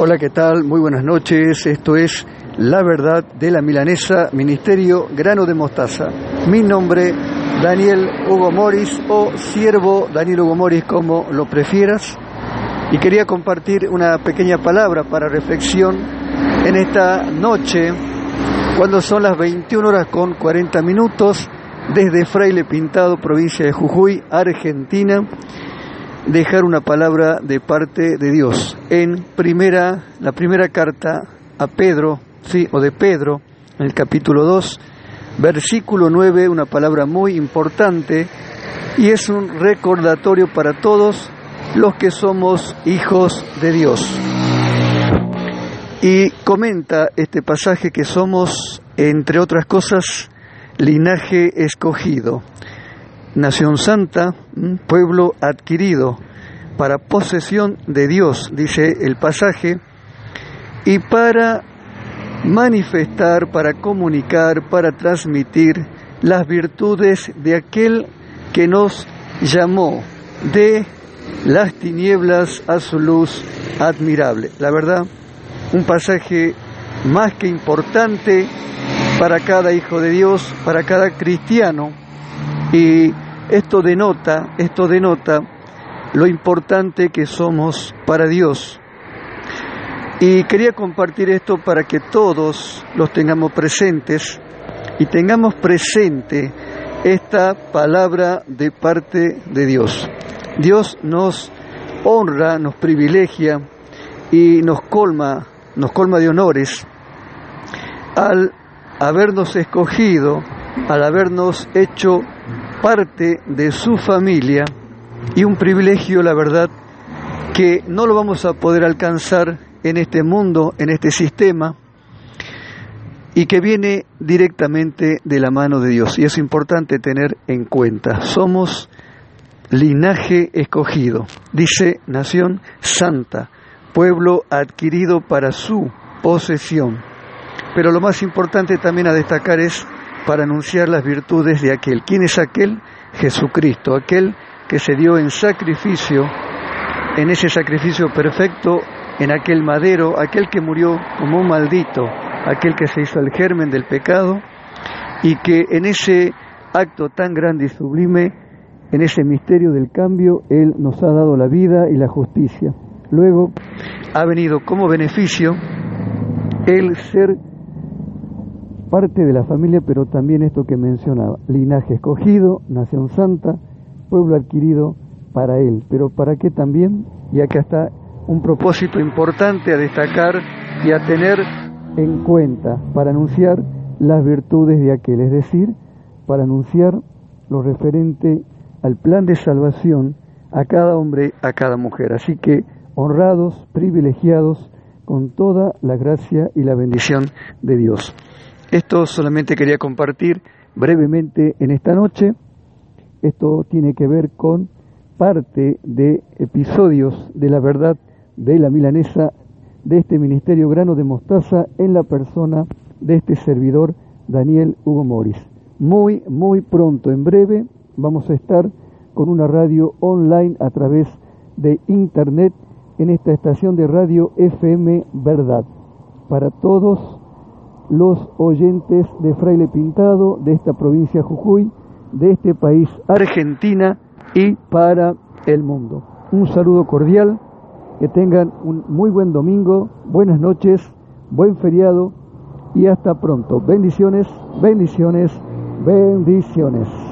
Hola, ¿qué tal? Muy buenas noches. Esto es La Verdad de la Milanesa, Ministerio Grano de Mostaza. Mi nombre, Daniel Hugo Moris o Siervo Daniel Hugo Moris, como lo prefieras. Y quería compartir una pequeña palabra para reflexión en esta noche, cuando son las 21 horas con 40 minutos, desde Fraile Pintado, provincia de Jujuy, Argentina dejar una palabra de parte de Dios. En primera, la primera carta a Pedro, sí, o de Pedro, en el capítulo 2, versículo 9, una palabra muy importante y es un recordatorio para todos los que somos hijos de Dios. Y comenta este pasaje que somos, entre otras cosas, linaje escogido nación santa, pueblo adquirido para posesión de Dios, dice el pasaje, y para manifestar, para comunicar, para transmitir las virtudes de aquel que nos llamó de las tinieblas a su luz admirable. La verdad, un pasaje más que importante para cada hijo de Dios, para cada cristiano, y esto denota, esto denota lo importante que somos para Dios. Y quería compartir esto para que todos los tengamos presentes y tengamos presente esta palabra de parte de Dios. Dios nos honra, nos privilegia y nos colma, nos colma de honores al habernos escogido, al habernos hecho parte de su familia y un privilegio, la verdad, que no lo vamos a poder alcanzar en este mundo, en este sistema, y que viene directamente de la mano de Dios. Y es importante tener en cuenta, somos linaje escogido, dice nación santa, pueblo adquirido para su posesión. Pero lo más importante también a destacar es para anunciar las virtudes de aquel. ¿Quién es aquel? Jesucristo, aquel que se dio en sacrificio, en ese sacrificio perfecto, en aquel madero, aquel que murió como un maldito, aquel que se hizo el germen del pecado y que en ese acto tan grande y sublime, en ese misterio del cambio, Él nos ha dado la vida y la justicia. Luego ha venido como beneficio el ser parte de la familia, pero también esto que mencionaba, linaje escogido, nación santa, pueblo adquirido para él. Pero ¿para qué también? Y acá está un propósito importante a destacar y a tener en cuenta para anunciar las virtudes de aquel, es decir, para anunciar lo referente al plan de salvación a cada hombre, a cada mujer. Así que honrados, privilegiados con toda la gracia y la bendición de Dios. Esto solamente quería compartir brevemente en esta noche. Esto tiene que ver con parte de episodios de la verdad de la milanesa de este ministerio grano de mostaza en la persona de este servidor Daniel Hugo Moris. Muy, muy pronto, en breve, vamos a estar con una radio online a través de internet en esta estación de radio FM Verdad. Para todos los oyentes de Fraile Pintado, de esta provincia Jujuy, de este país Argentina y para el mundo. Un saludo cordial, que tengan un muy buen domingo, buenas noches, buen feriado y hasta pronto. Bendiciones, bendiciones, bendiciones.